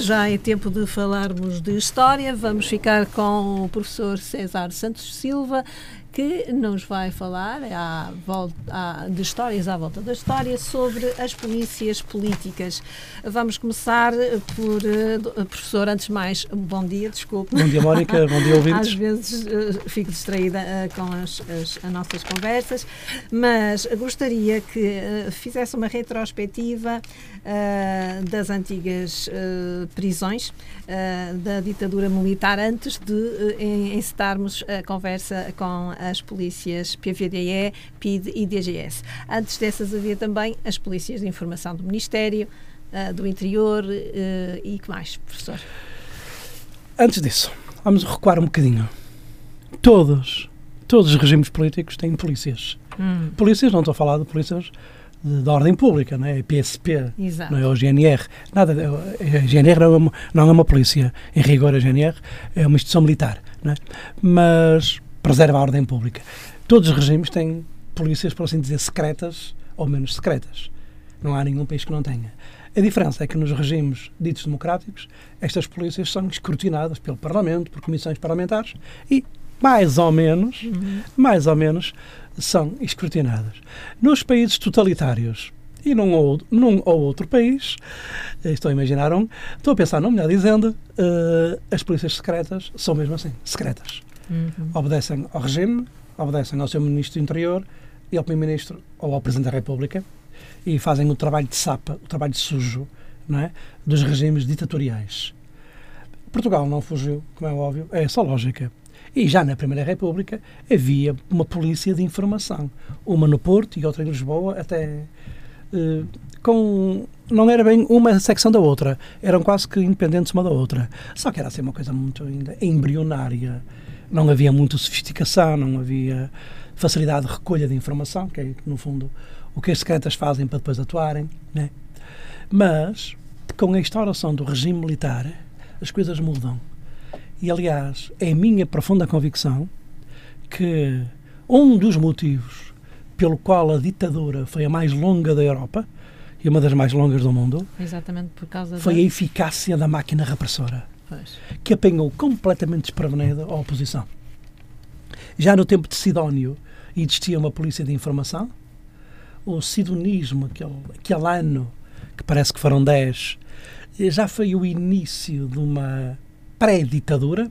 já é tempo de falarmos de história. Vamos ficar com o professor César Santos Silva, que nos vai falar à volta, à, de histórias à volta da história sobre as polícias políticas. Vamos começar por, uh, professor, antes de mais, bom dia, desculpe. Bom dia, Mónica, bom dia, ouvintes. Às vezes uh, fico distraída uh, com as, as, as, nossas conversas, mas gostaria que fizesse uma retrospectiva das antigas prisões da ditadura militar antes de encetarmos a conversa com as polícias PVDE, PID e DGS. Antes dessas havia também as polícias de informação do Ministério, uh, do Interior uh, e que mais, professor? Antes disso, vamos recuar um bocadinho. Todos, todos os regimes políticos têm polícias. Hum. Polícias, não estou a falar de polícias de, de, ordem pública, não é? PSP, Exato. não é o GNR. Nada, a GNR não é, uma, não é uma polícia, em rigor a GNR é uma instituição militar, não é? Mas preserva a ordem pública. Todos os regimes têm polícias, por assim dizer, secretas ou menos secretas. Não há nenhum país que não tenha. A diferença é que nos regimes ditos democráticos, estas polícias são escrutinadas pelo Parlamento, por comissões parlamentares e, mais ou menos, uhum. mais ou menos, são escrutinadas. Nos países totalitários, e num ou, num ou outro país, eh, estou a imaginar um, estou a pensar num, melhor dizendo, uh, as polícias secretas são mesmo assim, secretas. Uhum. Obedecem ao regime, obedecem ao seu Ministro do Interior e ao Primeiro-Ministro ou ao Presidente da República e fazem o trabalho de sapa, o trabalho sujo não é? dos regimes ditatoriais. Portugal não fugiu, como é óbvio, é essa lógica. E já na Primeira República havia uma polícia de informação, uma no Porto e outra em Lisboa, até uh, com não era bem uma secção da outra, eram quase que independentes uma da outra. Só que era assim uma coisa muito ainda embrionária não havia muita sofisticação, não havia facilidade de recolha de informação, que é, no fundo, o que as secretas fazem para depois atuarem. Né? Mas, com a instauração do regime militar, as coisas mudam. E, aliás, é a minha profunda convicção que um dos motivos pelo qual a ditadura foi a mais longa da Europa e uma das mais longas do mundo foi a eficácia da máquina repressora pois. que apanhou completamente desprevenida a oposição. Já no tempo de Sidónio existia uma polícia de informação, o sidonismo, aquele, aquele ano, que parece que foram 10, já foi o início de uma pré-ditadura,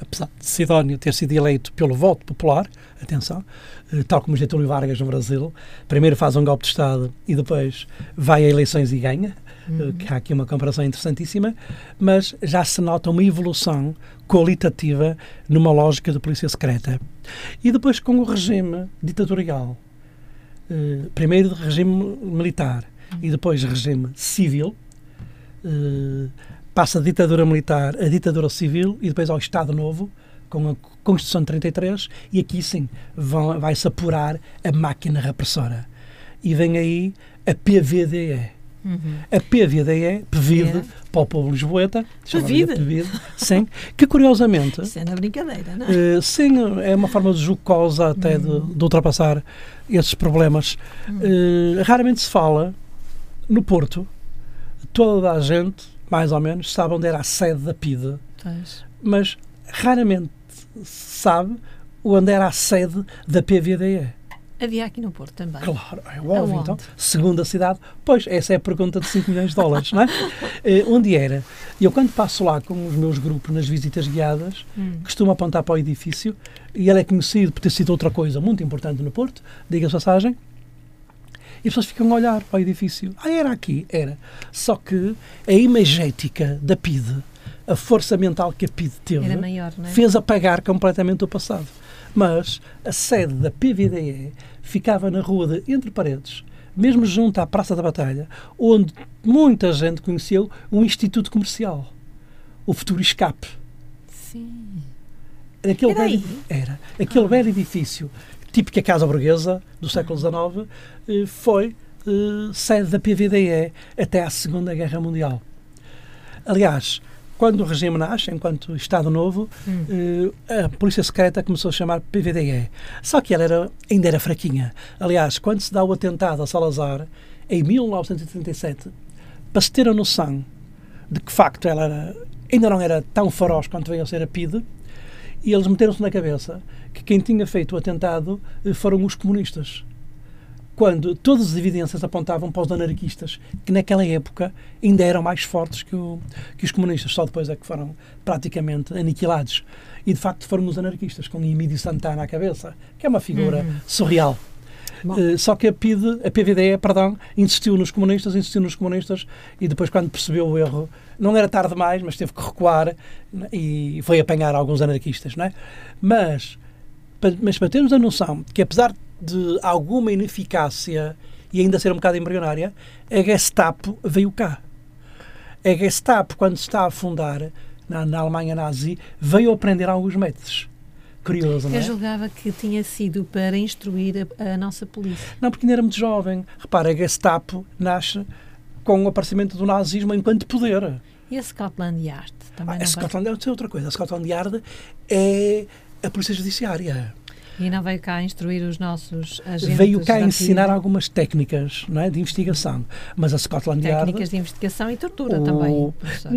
apesar de Sidónio ter sido eleito pelo voto popular, atenção, eh, tal como Getúlio Vargas no Brasil, primeiro faz um golpe de Estado e depois vai a eleições e ganha, uhum. que há aqui uma comparação interessantíssima, mas já se nota uma evolução qualitativa numa lógica de polícia secreta. E depois com o regime ditatorial, eh, primeiro regime militar e depois regime civil, eh, passa a ditadura militar a ditadura civil e depois ao Estado Novo, com a Constituição de 33, e aqui sim vai-se apurar a máquina repressora. E vem aí a PVDE, Uhum. A PVDE, PVID, é. para o povo lisboeta, PVID? PVID, sim, que curiosamente... Isso é na brincadeira, não é? Uh, sim, é uma forma de jocosa até uhum. de, de, ultrapassar esses problemas. Uhum. Uh, raramente se fala, no Porto, toda a gente, mais ou menos, sabe onde era a sede da PIDE, pois. mas raramente sabe onde era a sede da PVDE. Havia aqui no Porto também. Claro, é óbvio. Então, segunda cidade, pois, essa é a pergunta de 5 milhões de dólares, não é? Uh, onde era? Eu, quando passo lá com os meus grupos nas visitas guiadas, hum. costumo apontar para o edifício e ele é conhecido por ter sido outra coisa muito importante no Porto, diga-se passagem, e as pessoas ficam a olhar para o edifício. Ah, era aqui? Era. Só que a imagética da PIDE, a força mental que a PIDE teve, maior, é? fez apagar completamente o passado. Mas a sede da PVDE ficava na rua de Entre Paredes, mesmo junto à Praça da Batalha, onde muita gente conheceu um instituto comercial, o Futuro Escape. Sim. Aquele era, velho, era aquele ah. velho edifício, típica casa burguesa do século XIX, eh, foi eh, sede da PVDE até à Segunda Guerra Mundial. Aliás, quando o regime nasce, enquanto Estado Novo, hum. uh, a Polícia Secreta começou a chamar PVDE. Só que ela era, ainda era fraquinha. Aliás, quando se dá o atentado a Salazar, em 1937, para se ter a noção de que facto ela era, ainda não era tão feroz quanto veio a ser a PIDE, e eles meteram-se na cabeça que quem tinha feito o atentado eh, foram os comunistas. Quando todas as evidências apontavam para os anarquistas, que naquela época ainda eram mais fortes que, o, que os comunistas, só depois é que foram praticamente aniquilados. E de facto foram os anarquistas, com Emílio Santana à cabeça, que é uma figura uhum. surreal. Uh, só que a, PID, a PVDE, perdão, insistiu nos comunistas, insistiu nos comunistas e depois, quando percebeu o erro, não era tarde demais, mas teve que recuar né, e foi apanhar alguns anarquistas, não é? Mas, mas para termos a noção que, apesar de alguma ineficácia e ainda ser um bocado embrionária, a Gestapo veio cá. A Gestapo, quando se está a fundar na, na Alemanha nazi, veio aprender alguns métodos curioso, não é? Eu julgava que tinha sido para instruir a, a, nossa polícia. Não, porque ainda era muito jovem. Repara, a Gestapo nasce com o aparecimento do nazismo enquanto poder. E a Scotland Yard? Também ah, a Scotland Yard é outra coisa. A Scotland Yard é a Polícia Judiciária. E não veio cá instruir os nossos agentes? Veio cá ensinar algumas técnicas não é, de investigação. Mas a Scotland Yard... Técnicas de investigação e tortura o, também, professor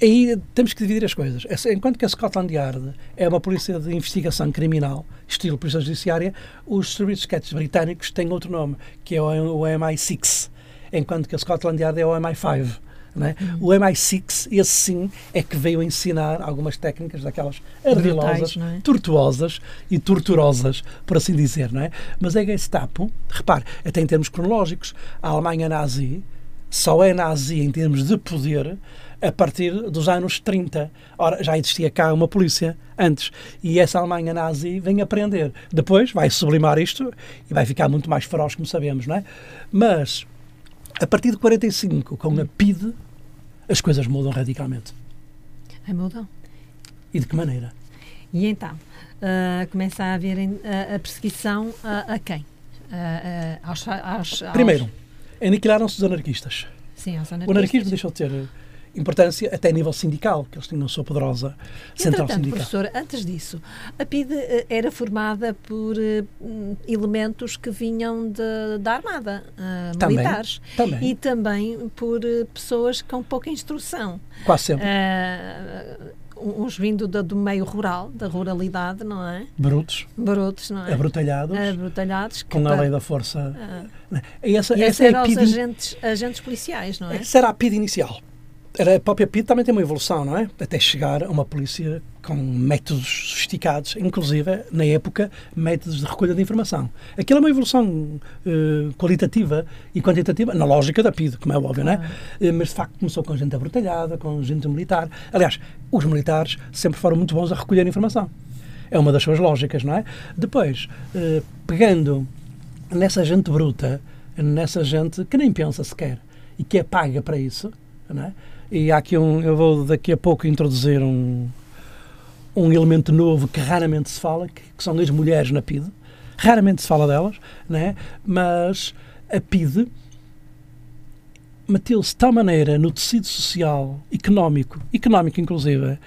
aí temos que dividir as coisas. Enquanto que a Scotland Yard é uma polícia de investigação criminal, estilo polícia judiciária, os serviços secretos britânicos têm outro nome, que é o MI6, enquanto que a Scotland Yard é o MI5. É? Uhum. O MI6, esse sim, é que veio ensinar algumas técnicas daquelas ardilosas, é? tortuosas e torturosas, por assim dizer. Não é? Mas a Gestapo, repare, até em termos cronológicos, a Alemanha nazi só é nazi em termos de poder a partir dos anos 30. Ora, já existia cá uma polícia antes. E essa Alemanha nazi vem aprender. Depois vai sublimar isto e vai ficar muito mais feroz, como sabemos, não é? Mas, a partir de 45, com a PIDE, as coisas mudam radicalmente. Ai, mudam. E de que maneira? E então, uh, começa a haver uh, a perseguição a, a quem? Uh, aos, aos, aos... Primeiro, aniquilaram-se os anarquistas. Sim, aos anarquistas. O anarquismo deixou de ter importância até a nível sindical, que eles tinham uma sua poderosa central sindical. professor, antes disso, a PIDE eh, era formada por uh, elementos que vinham de, da Armada, uh, também, militares. Também. E também por uh, pessoas com pouca instrução. Quase sempre. uns vindo do, do, meio rural, da ruralidade, não é? Brutos. Brutos, não é? Abrutalhados. Abrutalhados. Com a lei da força. Ah. Essa, e essa, essa eram é os agentes, agentes policiais, não é? Essa era a PID inicial a própria PID também tem uma evolução, não é? Até chegar a uma polícia com métodos sofisticados, inclusive, na época, métodos de recolha de informação. Aquilo é uma evolução uh, qualitativa e quantitativa, na lógica da PID, como é óbvio, não é? Uh, mas, de facto, começou com gente abrutalhada, com gente militar. Aliás, os militares sempre foram muito bons a recolher informação. É uma das suas lógicas, não é? Depois, uh, pegando nessa gente bruta, nessa gente que nem pensa sequer e que é paga para isso, não é? E há aqui um, eu vou daqui a pouco introduzir um, um elemento novo que raramente se fala, que, que são as mulheres na PIDE. Raramente se fala delas, né? mas a PIDE meteu-se de tal maneira no tecido social, económico, económico inclusive,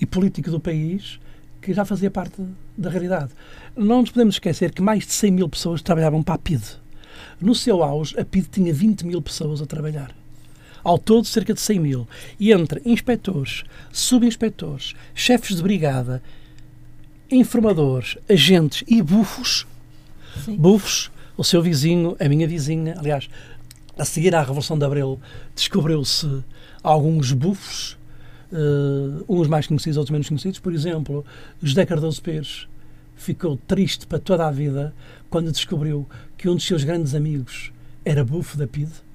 e político do país, que já fazia parte da realidade. Não nos podemos esquecer que mais de 100 mil pessoas trabalhavam para a PIDE. No seu auge, a PIDE tinha 20 mil pessoas a trabalhar. Ao todo, cerca de 100 mil. E entre inspectores, subinspectores, chefes de brigada, informadores, agentes e bufos, Sim. bufos, o seu vizinho, a minha vizinha, aliás, a seguir à Revolução de Abril, descobriu-se alguns bufos, uh, uns mais conhecidos, outros menos conhecidos. Por exemplo, José Cardoso Pires ficou triste para toda a vida quando descobriu que um dos seus grandes amigos era bufo da PIDE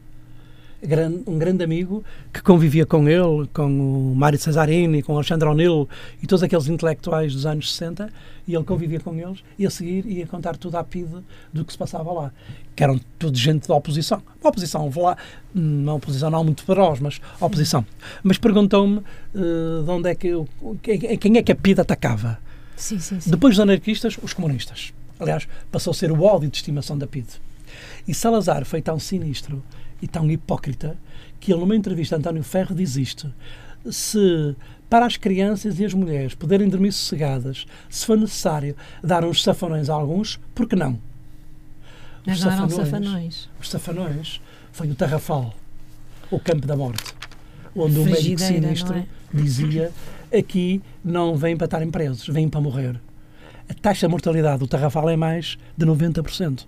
um grande amigo que convivia com ele, com o Mário Cesarini, com o Alexandre O'Neill e todos aqueles intelectuais dos anos 60, e ele convivia com eles e a seguir ia contar tudo à PIDE do que se passava lá. Que eram tudo gente da oposição. Uma oposição, vou lá, uma oposição não muito feroz, mas oposição. Mas perguntou-me uh, de onde é que eu, quem é que a PIDE atacava. Sim, sim, sim. Depois dos anarquistas, os comunistas. Aliás, passou a ser o ódio de estimação da PIDE. E Salazar foi tão sinistro e tão hipócrita que ele, numa entrevista a António Ferro, diz isto. Se para as crianças e as mulheres poderem dormir sossegadas, se for necessário dar uns safanões a alguns, por que não? Os safanões, safanões. Os safanões foi o Tarrafal, o campo da morte. onde o médico sinistro é? dizia aqui não vêm para estarem presos, vêm para morrer. A taxa de mortalidade do Tarrafal é mais de 90%.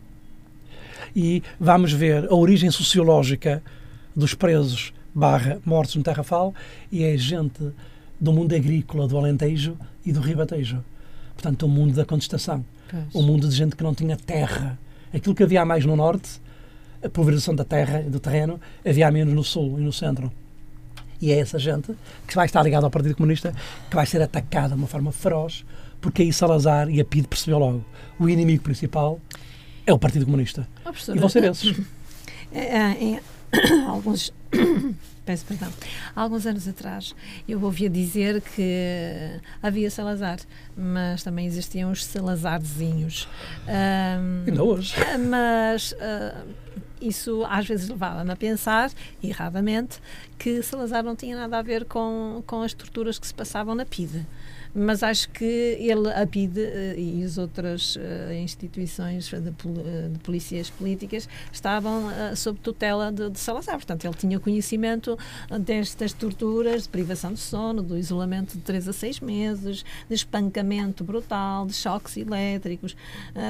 E vamos ver a origem sociológica dos presos barra mortos no Tarrafal e é gente do mundo agrícola do Alentejo e do Ribatejo. Portanto, o mundo da contestação. O mundo de gente que não tinha terra. Aquilo que havia mais no norte, a pulverização da terra e do terreno, havia menos no sul e no centro. E é essa gente que vai estar ligada ao Partido Comunista que vai ser atacada de uma forma feroz, porque aí Salazar e a PIDE percebeu logo. O inimigo principal é o Partido Comunista. Oh, e vão ser esses. É, é, alguns peço perdão, há alguns anos atrás eu ouvia dizer que havia Salazar, mas também existiam os Salazarzinhos. Um, Ainda hoje. Mas uh, isso às vezes levava-me a pensar, erradamente, que Salazar não tinha nada a ver com, com as torturas que se passavam na PIDE mas acho que ele, a PIDE eh, e as outras uh, instituições de, uh, de, polícias políticas estavam sob tutela de, de, Salazar. Portanto, ele tinha conhecimento destas torturas, de privação de sono, do isolamento de 3 a 6 meses, de espancamento brutal, de choques elétricos,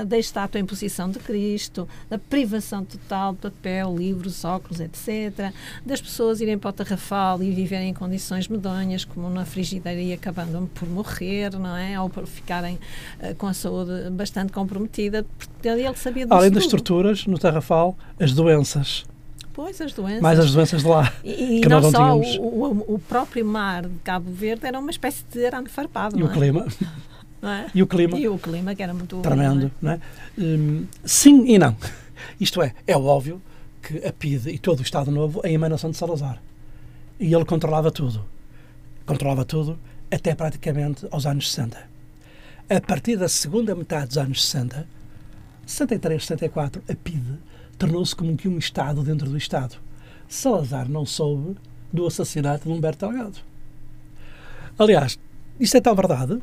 da estátua em posição de Cristo, da privação total de papel, livros, óculos, etc. Das pessoas irem para o tarrafal e viverem em condições medonhas, como na frigideira e acabando por morrer morrer, não é? Ou por ficarem uh, com a saúde bastante comprometida. Ele sabia Além das torturas, no Tarrafal, as doenças. Pois, as doenças. Mais as doenças de lá. E, que não, não só, o, o, o, próprio mar de Cabo Verde era uma espécie de arame farpado. E o é? clima. É? E o clima. E o clima, que era muito. Tremendo, não é? Não é? Hum, sim e não. Isto é, é óbvio que a PIDE e todo o Estado Novo é a emanação de Salazar. E ele controlava tudo. Controlava tudo até praticamente aos anos 60. A partir da segunda metade dos anos 60, 63, 64, a PIDE tornou-se como que um Estado dentro do Estado. Salazar não soube do assassinato de Humberto Delgado. Aliás, isto é tão verdade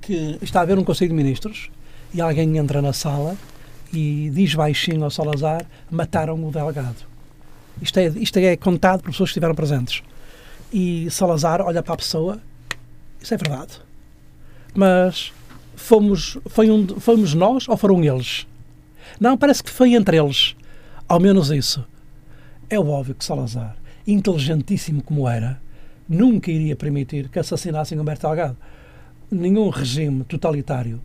que está a haver um Conselho de Ministros e alguém entra na sala e diz baixinho ao Salazar: mataram o Delgado. Isto é, isto é contado por pessoas que estiveram presentes. E Salazar olha para a pessoa isso é verdade. Mas fomos, foi um, fomos nós ou foram eles? Não, parece que foi entre eles. Ao menos isso. É óbvio que Salazar, inteligentíssimo como era, nunca iria permitir que assassinassem Humberto Delgado. Nenhum regime totalitário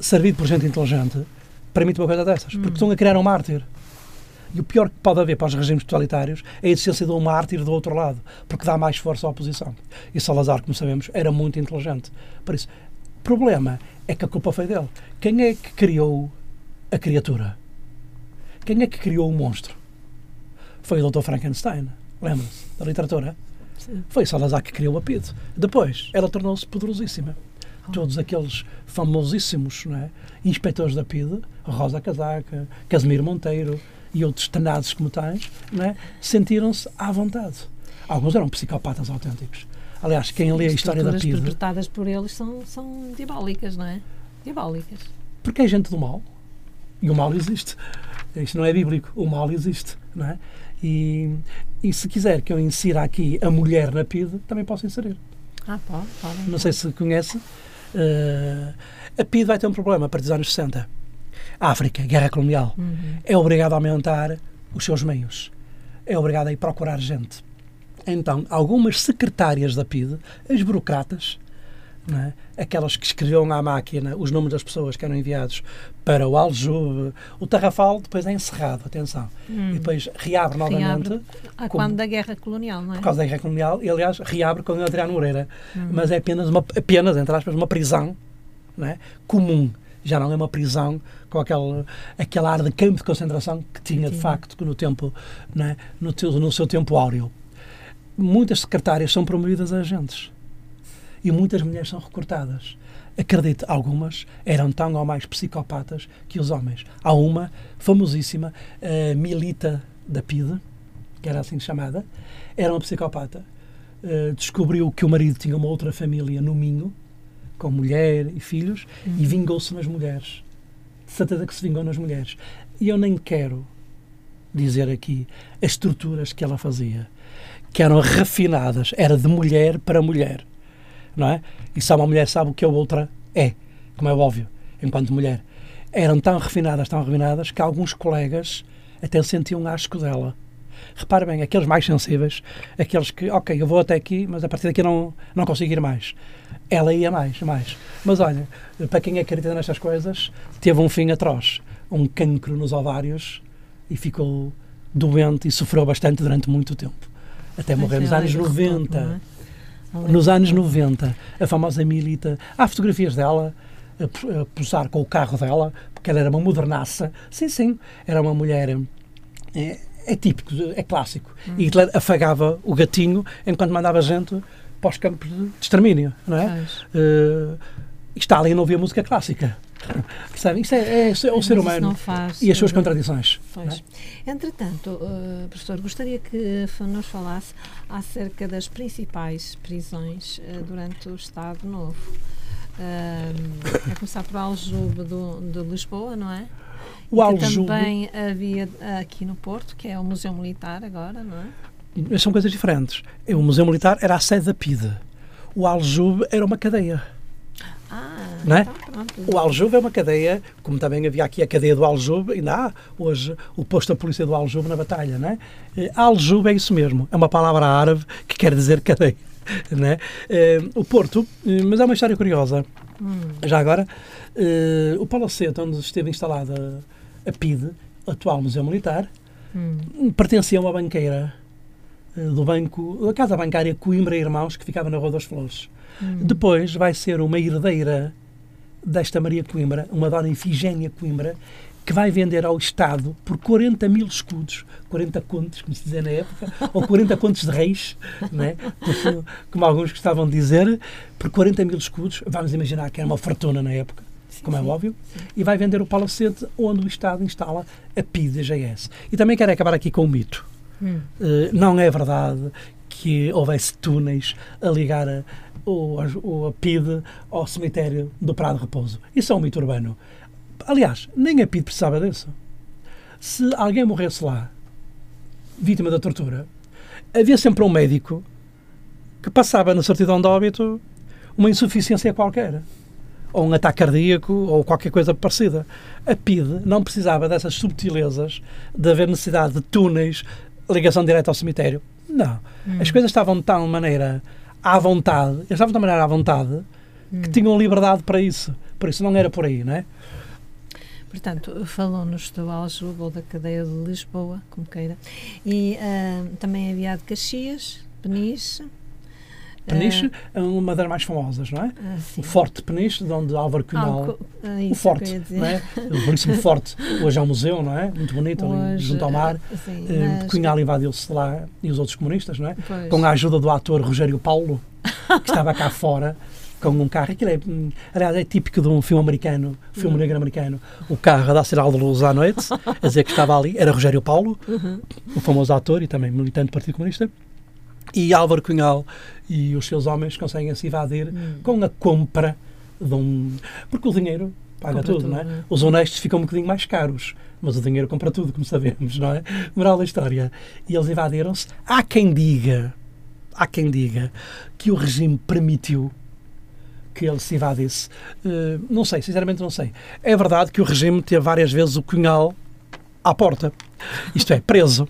servido por gente inteligente permite uma coisa dessas, porque hum. estão a criar um mártir. E o pior que pode haver para os regimes totalitários é a existência de um mártir do outro lado, porque dá mais força à oposição. E Salazar, como sabemos, era muito inteligente. Por isso, o problema é que a culpa foi dele. Quem é que criou a criatura? Quem é que criou o monstro? Foi o Dr. Frankenstein. Lembra-se da literatura? Sim. Foi Salazar que criou a PID. Depois, ela tornou-se poderosíssima. Oh. Todos aqueles famosíssimos é? inspectores da PID, Rosa Casaca, Casimiro Monteiro, e outros tenados como tais, é? sentiram-se à vontade. Alguns eram psicopatas autênticos. Aliás, quem lê a história da PIDE... As interpretadas por eles são, são diabólicas, não é? Diabólicas. Porque é gente do mal. E o mal existe. Isto não é bíblico. O mal existe, não é? E, e se quiser que eu insira aqui a mulher na PIDE, também posso inserir. Ah, pode, pode. Não sei se conhece. Uh, a PIDE vai ter um problema a partir dos anos 60 África, guerra colonial, uhum. é obrigado a aumentar os seus meios. É obrigado a ir procurar gente. Então, algumas secretárias da PIDE, as burocratas, é? aquelas que escreviam à máquina os nomes das pessoas que eram enviados para o Aljube, o Tarrafal depois é encerrado, atenção. Hum. E depois reabre novamente. Reabre a quando da guerra colonial, não é? Por causa da guerra colonial, e aliás reabre com Adriano Moreira. Hum. Mas é apenas, uma, apenas, entre aspas, uma prisão é? comum já não é uma prisão com aquele, aquele ar de campo de concentração que tinha, de facto, no, tempo, né, no, no seu tempo áureo. Muitas secretárias são promovidas a agentes e muitas mulheres são recrutadas. Acredite, algumas eram tão ou mais psicopatas que os homens. Há uma famosíssima, uh, Milita da PIDE, que era assim chamada, era uma psicopata. Uh, descobriu que o marido tinha uma outra família no Minho, com mulher e filhos, uhum. e vingou-se nas mulheres. De certeza que se vingou nas mulheres. E eu nem quero dizer aqui as estruturas que ela fazia, que eram refinadas, era de mulher para mulher, não é? E só uma mulher sabe o que a outra é, como é óbvio, enquanto mulher. Eram tão refinadas, tão refinadas, que alguns colegas até sentiam asco dela. Repare bem, aqueles mais sensíveis, aqueles que, ok, eu vou até aqui, mas a partir daqui não, não consigo ir mais. Ela ia mais, mais. Mas olha, para quem acredita nestas coisas, teve um fim atroz. Um cancro nos ovários e ficou doente e sofreu bastante durante muito tempo. Até morrer nos anos 90. É? Nos anos 90, a famosa Milita. Há fotografias dela a, posar com o carro dela, porque ela era uma modernaça. Sim, sim, era uma mulher. É, típico, é clássico. Hum. E Hitler afagava o gatinho enquanto mandava gente para os campos de extermínio, não é? Uh, Stalin não ouvia música clássica. Percebem? Isto é, é, é o ser humano faz, e as suas contradições. É? Entretanto, uh, professor, gostaria que nos falasse acerca das principais prisões uh, durante o Estado Novo. Uh, a começar por Aljube do, de Lisboa, não é? O Aljube. Também havia aqui no Porto, que é o Museu Militar agora, não é? Mas são coisas diferentes. O Museu Militar era a sede da PIDE. O Aljube era uma cadeia. Ah, não é? Então, o Aljube é uma cadeia, como também havia aqui a cadeia do Aljube, ainda há hoje o posto da polícia do Aljube na batalha, não é? Eh, Aljube é isso mesmo, é uma palavra árabe que quer dizer cadeia. Não é? Eh, o Porto, eh, mas é uma história curiosa. Hum. Já agora, o palacete onde esteve instalada a PIDE, atual Museu Militar, hum. pertencia a uma banqueira do banco, da Casa Bancária Coimbra Irmãos, que ficava na Rua das Flores. Hum. Depois vai ser uma herdeira desta Maria Coimbra, uma dona Ifigénia Coimbra, que vai vender ao Estado por 40 mil escudos, 40 contos, como se dizia na época, ou 40 contos de reis, né? como, como alguns gostavam de dizer, por 40 mil escudos, vamos imaginar que era uma fortuna na época, sim, como é sim, óbvio, sim. e vai vender o palacete onde o Estado instala a PIDGS. E também quero acabar aqui com um mito. Hum. Uh, não é verdade que houvesse túneis a ligar a, o, a, a PID ao cemitério do Prado Repouso. Isso é um mito urbano. Aliás, nem a PID precisava disso. Se alguém morresse lá, vítima da tortura, havia sempre um médico que passava na certidão de óbito uma insuficiência qualquer, ou um ataque cardíaco, ou qualquer coisa parecida. A PID não precisava dessas subtilezas de haver necessidade de túneis, ligação direta ao cemitério. Não. Hum. As coisas estavam de tal maneira à vontade, eles estavam de tal maneira à vontade hum. que tinham liberdade para isso. Por isso não era por aí, não é? Portanto, falou-nos do Aljube ou da cadeia de Lisboa, como queira. E uh, também havia de Caxias, Peniche, Peniche é uma das mais famosas, não é? Ah, o Forte Peniche, de onde Álvaro Cunhal. Ah, o Forte, não é? O belíssimo Forte, hoje é um museu, não é? Muito bonito, hoje, ali junto ao mar. Sim, uh, mas... Cunhal invadiu-se lá e os outros comunistas, não é? Pois. Com a ajuda do ator Rogério Paulo, que estava cá fora com um carro. Aquilo é, aliás, é típico de um filme americano, filme uhum. negro americano. O carro a dar sinal de luz à noite, a dizer que estava ali. Era Rogério Paulo, uhum. o famoso ator e também militante do Partido Comunista. E Álvaro Cunhal e os seus homens conseguem se invadir hum. com a compra de um. Porque o dinheiro paga tudo, tudo, não é? é? Os honestos ficam um bocadinho mais caros, mas o dinheiro compra tudo, como sabemos, não é? Moral da história. E eles invadiram-se. Há quem diga, há quem diga que o regime permitiu que ele se invadisse. Uh, não sei, sinceramente não sei. É verdade que o regime teve várias vezes o Cunhal à porta. Isto é, preso.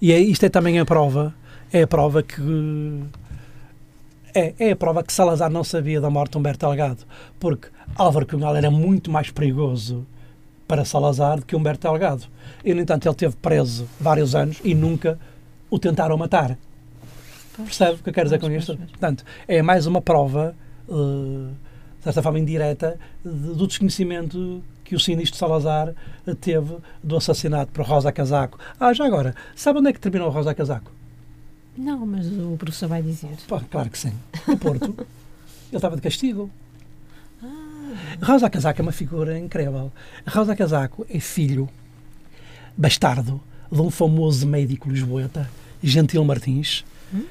E é, isto é também a prova é a prova que é, é a prova que Salazar não sabia da morte de Humberto Delgado, porque Álvaro Cunhal era muito mais perigoso para Salazar do que Humberto Delgado. E, no entanto, ele teve preso vários anos e nunca o tentaram matar. Percebe o que eu quero dizer com isto? Portanto, é mais uma prova, uh, de certa forma indireta, do desconhecimento que o sinistro Salazar teve do assassinato por Rosa Casaco. Ah, já agora, sabe onde é que terminou Rosa Casaco? Não, mas o professor vai dizer. Pá, claro que sim. No Porto, ele estava de castigo. Ah. Rosa Casaco é uma figura incrível. Rosa Casaco é filho bastardo de um famoso médico lisboeta, Gentil Martins. Hum.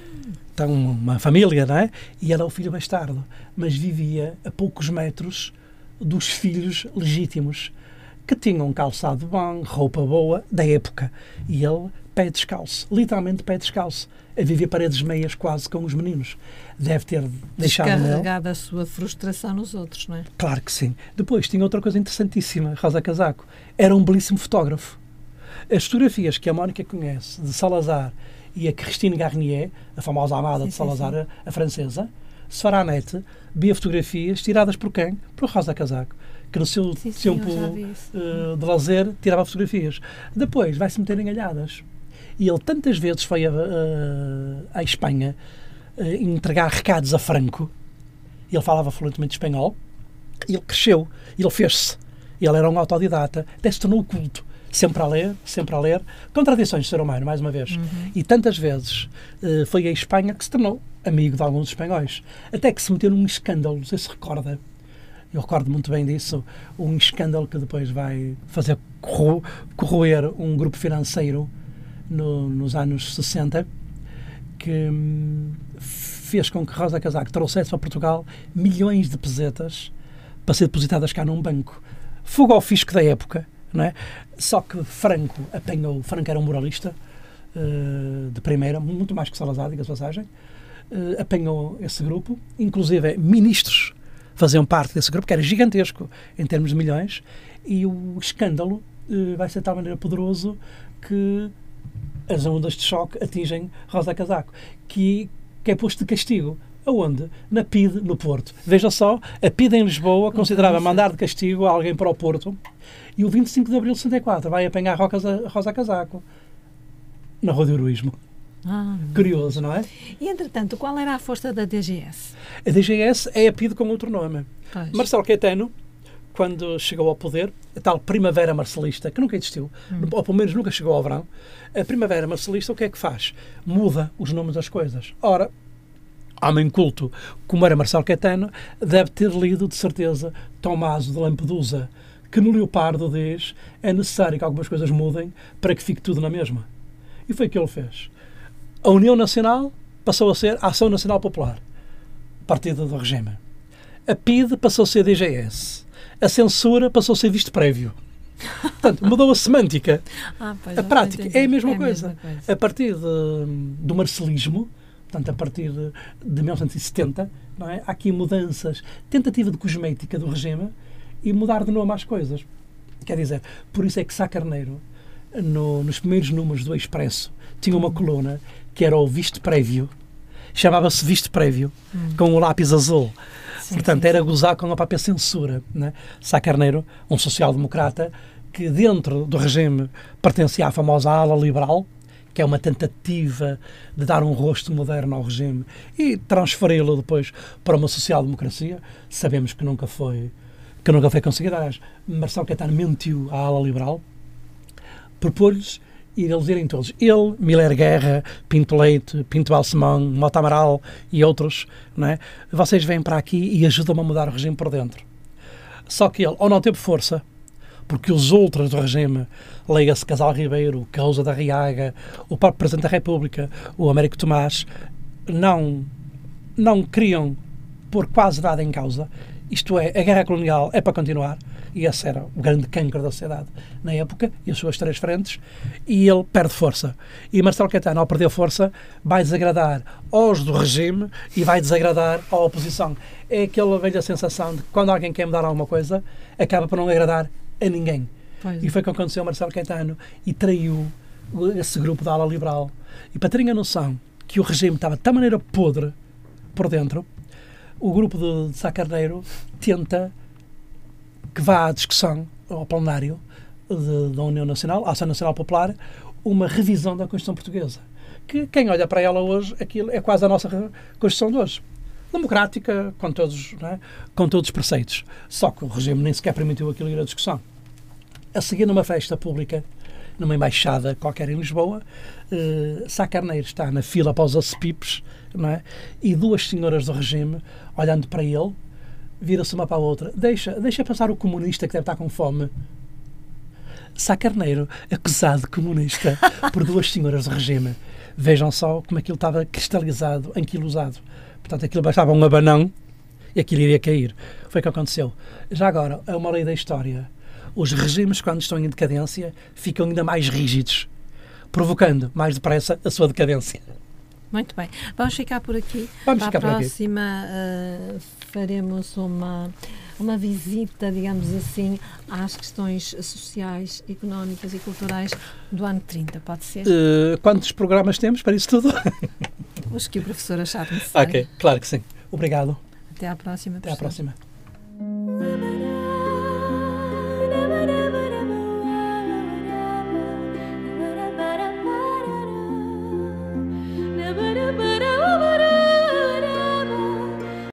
Então, uma família, não é? E era o filho bastardo, mas vivia a poucos metros dos filhos legítimos que tinham calçado bom, roupa boa, da época. E ele, pé descalço, literalmente pé descalço, a viver paredes meias quase com os meninos. Deve ter deixado Descarregado a sua frustração nos outros, não é? Claro que sim. Depois tinha outra coisa interessantíssima, Rosa Casaco. Era um belíssimo fotógrafo. As fotografias que a Mónica conhece de Salazar e a Christine Garnier, a famosa amada sim, de Salazar, sim, sim. A, francesa, net, via fotografias tiradas por quem? Por Rosa Casaco que no seu tempo uh, de lazer tirava fotografias. Depois vai-se meter em alhadas. E ele tantas vezes foi a, a, a Espanha uh, entregar recados a Franco. Ele falava fluentemente espanhol. Ele cresceu. Ele fez-se. Ele era um autodidata. Até se tornou culto. Sempre a ler, sempre a ler. Contradições do ser humano, mais uma vez. Uhum. E tantas vezes uh, foi a Espanha que se tornou amigo de alguns espanhóis. Até que se meteu num escândalo, não sei se recorda, eu recordo muito bem disso, um escândalo que depois vai fazer corroer um grupo financeiro no, nos anos 60, que hum, fez com que Rosa Casaco trouxesse para Portugal milhões de pesetas para ser depositadas cá num banco. Fuga ao fisco da época, não é? Só que Franco apanhou, Franco era um moralista uh, de primeira, muito mais que Salazar, diga-se passagem, uh, apanhou esse grupo, inclusive ministros faziam parte desse grupo, que era gigantesco em termos de milhões, e o escândalo uh, vai ser de tal maneira poderoso que as ondas de choque atingem Rosa Casaco, que, que é posto de castigo. Aonde? Na PID, no Porto. Veja só, a PID em Lisboa considerava mandar de castigo alguém para o Porto e o 25 de abril de 64 vai apanhar Rosa Casaco na Rua de Heroísmo. Ah. Curioso, não é? E, entretanto, qual era a força da DGS? A DGS é a PID com outro nome. Pois. Marcelo Caetano, quando chegou ao poder, a tal primavera marcelista, que nunca existiu, hum. ou pelo menos nunca chegou ao verão, a primavera marcelista o que é que faz? Muda os nomes das coisas. Ora, homem culto, como era Marcelo Caetano, deve ter lido, de certeza, Tommaso de Lampedusa, que no Leopardo diz é necessário que algumas coisas mudem para que fique tudo na mesma. E foi o que ele fez a União Nacional passou a ser a Ação Nacional Popular, partido do regime. A PID passou a ser DGS. A censura passou a ser visto prévio. Portanto, mudou a semântica. Ah, a prática é a mesma, é coisa. mesma coisa. A partir de, do marcelismo, portanto, a partir de, de 1970, não é? há aqui mudanças, tentativa de cosmética do regime e mudar de nome às coisas. Quer dizer, por isso é que Sá Carneiro, no, nos primeiros números do Expresso, tinha uma coluna que era o visto prévio, chamava-se visto prévio, hum. com o lápis azul. Sim, Portanto, sim, era gozar com a própria censura. Né? Sá Carneiro, um social-democrata, que dentro do regime pertencia à famosa ala liberal, que é uma tentativa de dar um rosto moderno ao regime e transferi-lo depois para uma social-democracia. Sabemos que nunca foi que nunca foi conseguido. Aliás, Marcelo Caetano mentiu à ala liberal, propôs-lhes e eles irem todos. Ele, Miller Guerra, Pinto Leite, Pinto Balsemão, Mota Amaral e outros, não é? vocês vêm para aqui e ajudam-me a mudar o regime por dentro. Só que ele ou não teve força, porque os outros do regime, leia-se Casal Ribeiro, Causa da Riaga, o próprio Presidente da República, o Américo Tomás, não, não queriam pôr quase nada em causa. Isto é, a guerra colonial é para continuar e esse era o grande cancro da sociedade na época, e as suas três frentes, e ele perde força. E Marcelo Caetano, ao perder força, vai desagradar aos do regime e vai desagradar à oposição. É aquela velha sensação de que quando alguém quer mudar alguma coisa, acaba por não agradar a ninguém. Pois. E foi o que aconteceu a Marcelo Caetano e traiu esse grupo da ala liberal. E para terem a noção que o regime estava de tal maneira podre por dentro, o grupo de, de Sá Carneiro tenta que vá à discussão ao plenário da União Nacional, a Ação Nacional Popular, uma revisão da Constituição Portuguesa. Que quem olha para ela hoje, aquilo é quase a nossa Constituição de hoje. Democrática, com todos, é? com todos os preceitos. Só que o regime nem sequer permitiu aquilo ir à discussão. A seguir, numa festa pública, numa embaixada qualquer em Lisboa, uh, Sá Carneiro está na fila para os acepipes, não é? e duas senhoras do regime, olhando para ele, vira-se uma para a outra. Deixa, deixa passar o comunista que deve estar com fome. Sá Carneiro, acusado de comunista por duas senhoras do regime. Vejam só como aquilo estava cristalizado, anquilosado. Portanto, aquilo bastava um abanão e aquilo iria cair. Foi o que aconteceu. Já agora, é uma lei da história. os regimes, quando estão em decadência, ficam ainda mais rígidos, provocando mais depressa a sua decadência. Muito bem. Vamos ficar por aqui. Vamos Para ficar a por aqui. próxima uh, faremos uma, uma visita, digamos assim, às questões sociais, económicas e culturais do ano 30, pode ser? Uh, quantos programas temos para isso tudo? Os que o professor achar necessário. Ok, claro que sim. Obrigado. Até à próxima. Até professor. à próxima.